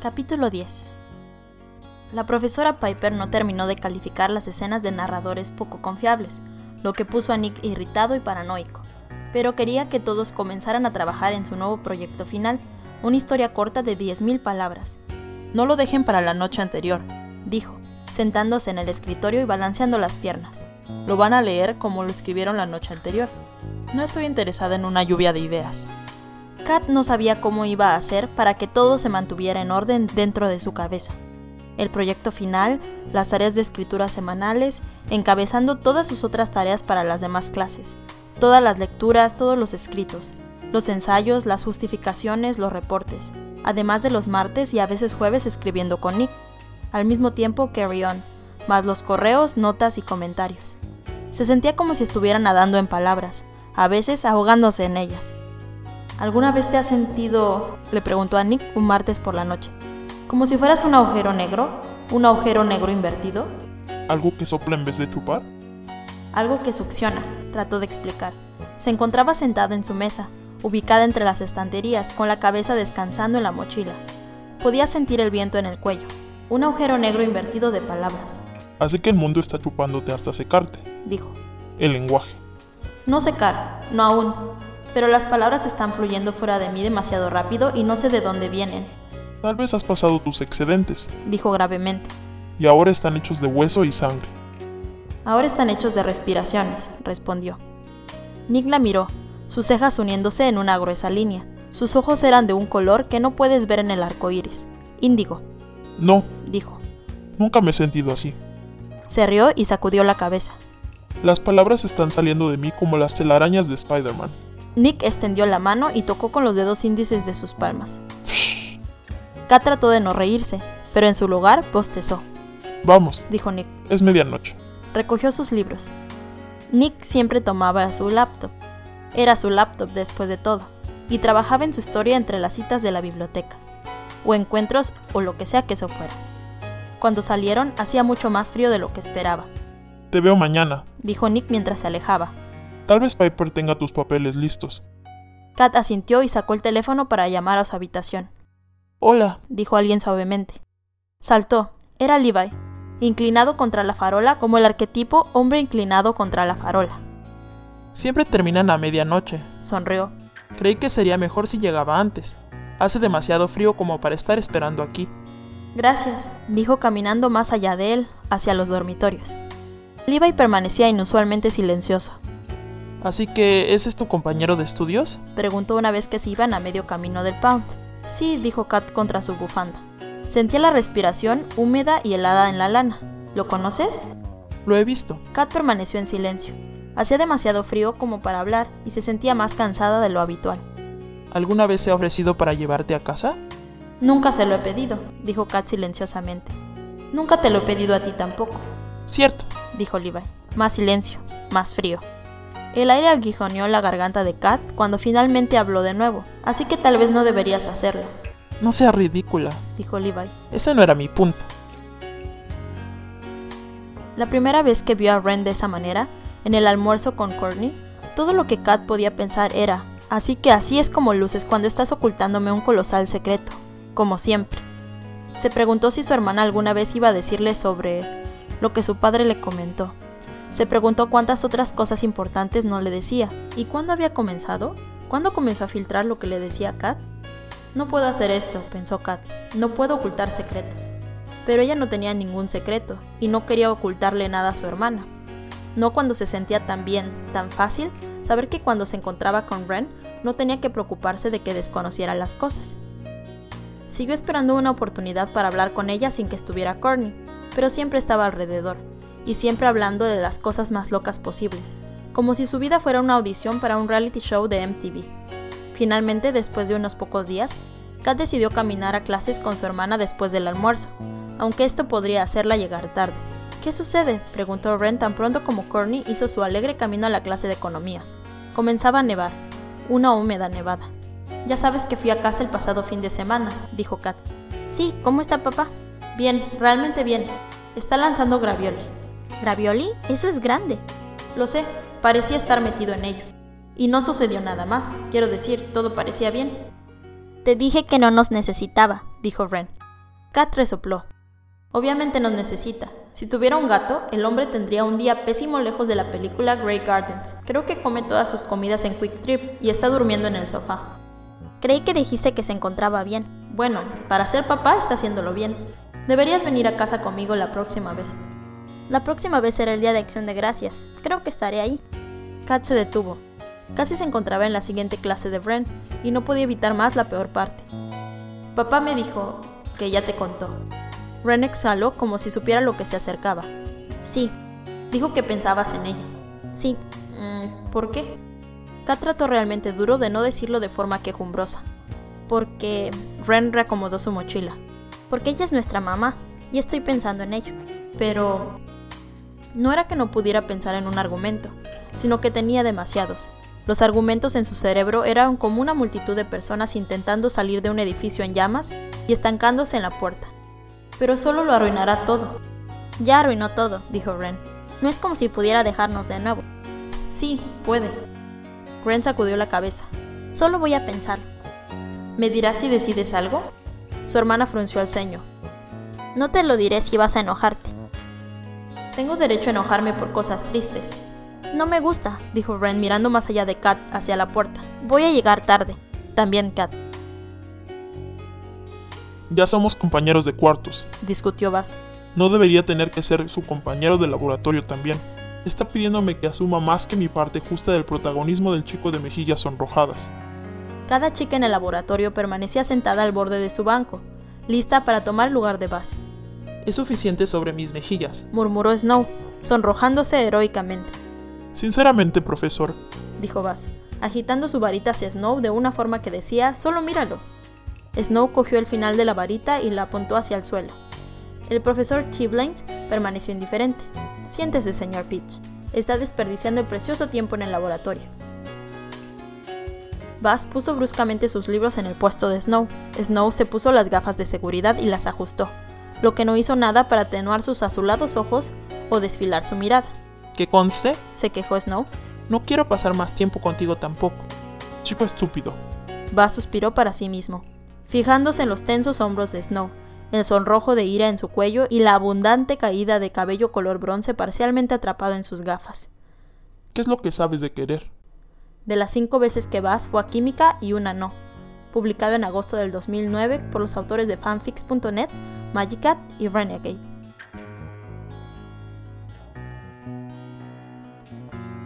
Capítulo 10 La profesora Piper no terminó de calificar las escenas de narradores poco confiables, lo que puso a Nick irritado y paranoico, pero quería que todos comenzaran a trabajar en su nuevo proyecto final, una historia corta de 10.000 palabras. No lo dejen para la noche anterior, dijo, sentándose en el escritorio y balanceando las piernas. Lo van a leer como lo escribieron la noche anterior. No estoy interesada en una lluvia de ideas. Kat no sabía cómo iba a hacer para que todo se mantuviera en orden dentro de su cabeza. El proyecto final, las tareas de escritura semanales, encabezando todas sus otras tareas para las demás clases, todas las lecturas, todos los escritos, los ensayos, las justificaciones, los reportes, además de los martes y a veces jueves escribiendo con Nick, al mismo tiempo Carry On, más los correos, notas y comentarios. Se sentía como si estuviera nadando en palabras, a veces ahogándose en ellas, ¿Alguna vez te has sentido, le preguntó a Nick un martes por la noche, como si fueras un agujero negro? ¿Un agujero negro invertido? ¿Algo que sopla en vez de chupar? Algo que succiona, trató de explicar. Se encontraba sentada en su mesa, ubicada entre las estanterías, con la cabeza descansando en la mochila. Podía sentir el viento en el cuello. Un agujero negro invertido de palabras. Así que el mundo está chupándote hasta secarte, dijo. El lenguaje. No secar, no aún pero las palabras están fluyendo fuera de mí demasiado rápido y no sé de dónde vienen. Tal vez has pasado tus excedentes, dijo gravemente. Y ahora están hechos de hueso y sangre. Ahora están hechos de respiraciones, respondió. Nick la miró, sus cejas uniéndose en una gruesa línea. Sus ojos eran de un color que no puedes ver en el arco iris. Índigo. No, dijo. Nunca me he sentido así. Se rió y sacudió la cabeza. Las palabras están saliendo de mí como las telarañas de Spider-Man. Nick extendió la mano y tocó con los dedos índices de sus palmas. Kat trató de no reírse, pero en su lugar bostezó. Vamos, dijo Nick. Es medianoche. Recogió sus libros. Nick siempre tomaba su laptop. Era su laptop después de todo, y trabajaba en su historia entre las citas de la biblioteca, o encuentros o lo que sea que eso fuera. Cuando salieron hacía mucho más frío de lo que esperaba. Te veo mañana, dijo Nick mientras se alejaba. Tal vez Piper tenga tus papeles listos. Kat asintió y sacó el teléfono para llamar a su habitación. Hola, dijo alguien suavemente. Saltó. Era Levi, inclinado contra la farola como el arquetipo hombre inclinado contra la farola. Siempre terminan a medianoche, sonrió. Creí que sería mejor si llegaba antes. Hace demasiado frío como para estar esperando aquí. Gracias, dijo caminando más allá de él, hacia los dormitorios. Levi permanecía inusualmente silencioso. Así que, ¿ese es tu compañero de estudios? Preguntó una vez que se iban a medio camino del pound. Sí, dijo Kat contra su bufanda. Sentía la respiración húmeda y helada en la lana. ¿Lo conoces? Lo he visto. Kat permaneció en silencio. Hacía demasiado frío como para hablar y se sentía más cansada de lo habitual. ¿Alguna vez se ha ofrecido para llevarte a casa? Nunca se lo he pedido, dijo Kat silenciosamente. Nunca te lo he pedido a ti tampoco. Cierto, dijo Levi. Más silencio, más frío. El aire aguijoneó la garganta de Kat cuando finalmente habló de nuevo, así que tal vez no deberías hacerlo. No sea ridícula, dijo Levi. Ese no era mi punto. La primera vez que vio a Ren de esa manera, en el almuerzo con Courtney, todo lo que Kat podía pensar era, así que así es como luces cuando estás ocultándome un colosal secreto, como siempre. Se preguntó si su hermana alguna vez iba a decirle sobre lo que su padre le comentó, se preguntó cuántas otras cosas importantes no le decía. ¿Y cuándo había comenzado? ¿Cuándo comenzó a filtrar lo que le decía Kat? No puedo hacer esto, pensó Kat. No puedo ocultar secretos. Pero ella no tenía ningún secreto y no quería ocultarle nada a su hermana. No cuando se sentía tan bien, tan fácil, saber que cuando se encontraba con Ren no tenía que preocuparse de que desconociera las cosas. Siguió esperando una oportunidad para hablar con ella sin que estuviera Courtney, pero siempre estaba alrededor, y siempre hablando de las cosas más locas posibles, como si su vida fuera una audición para un reality show de MTV. Finalmente, después de unos pocos días, Kat decidió caminar a clases con su hermana después del almuerzo, aunque esto podría hacerla llegar tarde. ¿Qué sucede? preguntó Ren tan pronto como Courtney hizo su alegre camino a la clase de economía. Comenzaba a nevar, una húmeda nevada. Ya sabes que fui a casa el pasado fin de semana, dijo Kat. Sí, ¿cómo está papá? Bien, realmente bien. Está lanzando gravioli. ¿Gravioli? Eso es grande. Lo sé, parecía estar metido en ello. Y no sucedió nada más, quiero decir, todo parecía bien. Te dije que no nos necesitaba, dijo Ren. Kat resopló. Obviamente nos necesita. Si tuviera un gato, el hombre tendría un día pésimo lejos de la película Grey Gardens. Creo que come todas sus comidas en Quick Trip y está durmiendo en el sofá. Creí que dijiste que se encontraba bien. Bueno, para ser papá está haciéndolo bien. Deberías venir a casa conmigo la próxima vez. La próxima vez será el día de acción de gracias. Creo que estaré ahí. Kat se detuvo. Casi se encontraba en la siguiente clase de Bren y no podía evitar más la peor parte. Papá me dijo que ya te contó. Ren exhaló como si supiera lo que se acercaba. Sí. Dijo que pensabas en ella. Sí. Mm, ¿Por qué? Kat trató realmente duro de no decirlo de forma quejumbrosa. Porque Ren reacomodó su mochila. Porque ella es nuestra mamá y estoy pensando en ello. Pero no era que no pudiera pensar en un argumento, sino que tenía demasiados. Los argumentos en su cerebro eran como una multitud de personas intentando salir de un edificio en llamas y estancándose en la puerta. Pero solo lo arruinará todo. Ya arruinó todo, dijo Ren. No es como si pudiera dejarnos de nuevo. Sí, puede. Ren sacudió la cabeza. Solo voy a pensar. ¿Me dirás si decides algo? Su hermana frunció el ceño. No te lo diré si vas a enojarte. Tengo derecho a enojarme por cosas tristes. No me gusta, dijo Ren mirando más allá de Kat hacia la puerta. Voy a llegar tarde. También Kat. Ya somos compañeros de cuartos, discutió Bass. No debería tener que ser su compañero de laboratorio también. Está pidiéndome que asuma más que mi parte justa del protagonismo del chico de mejillas sonrojadas. Cada chica en el laboratorio permanecía sentada al borde de su banco, lista para tomar el lugar de Bass. Es suficiente sobre mis mejillas, murmuró Snow, sonrojándose heroicamente. Sinceramente, profesor, dijo Bass, agitando su varita hacia Snow de una forma que decía, solo míralo. Snow cogió el final de la varita y la apuntó hacia el suelo. El profesor Chiblains permaneció indiferente. Siéntese, señor Peach. Está desperdiciando el precioso tiempo en el laboratorio. Bass puso bruscamente sus libros en el puesto de Snow. Snow se puso las gafas de seguridad y las ajustó, lo que no hizo nada para atenuar sus azulados ojos o desfilar su mirada. ¿Que conste? se quejó Snow. No quiero pasar más tiempo contigo tampoco. Chico estúpido. Bass suspiró para sí mismo, fijándose en los tensos hombros de Snow, el sonrojo de ira en su cuello y la abundante caída de cabello color bronce parcialmente atrapado en sus gafas. ¿Qué es lo que sabes de querer? De las cinco veces que vas fue a Química y una no. Publicado en agosto del 2009 por los autores de fanfics.net, Magicat y Renegade.